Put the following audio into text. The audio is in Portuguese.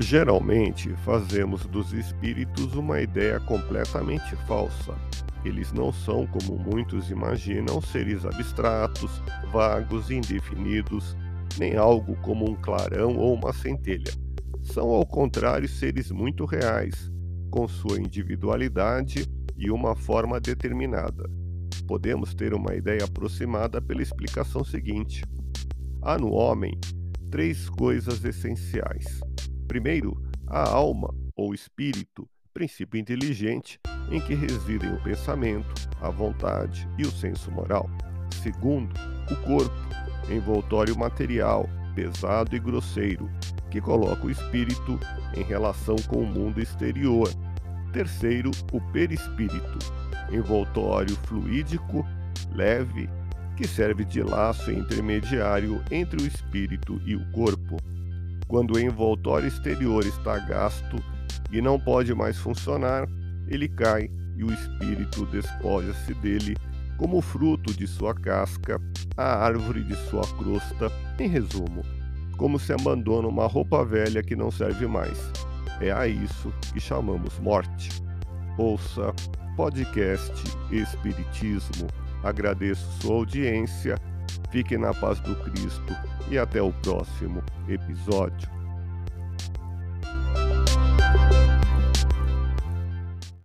Geralmente fazemos dos espíritos uma ideia completamente falsa. Eles não são, como muitos imaginam, seres abstratos, vagos, indefinidos, nem algo como um clarão ou uma centelha. São, ao contrário, seres muito reais, com sua individualidade e uma forma determinada. Podemos ter uma ideia aproximada pela explicação seguinte: há no homem três coisas essenciais. Primeiro, a alma ou espírito, princípio inteligente em que residem o pensamento, a vontade e o senso moral. Segundo, o corpo, envoltório material, pesado e grosseiro, que coloca o espírito em relação com o mundo exterior. Terceiro, o perispírito, envoltório fluídico, leve, que serve de laço intermediário entre o espírito e o corpo. Quando o envoltório exterior está gasto e não pode mais funcionar, ele cai e o espírito despoja-se dele como fruto de sua casca, a árvore de sua crosta, em resumo, como se abandona uma roupa velha que não serve mais. É a isso que chamamos morte. Ouça podcast Espiritismo. Agradeço sua audiência, fique na paz do Cristo e até o próximo episódio.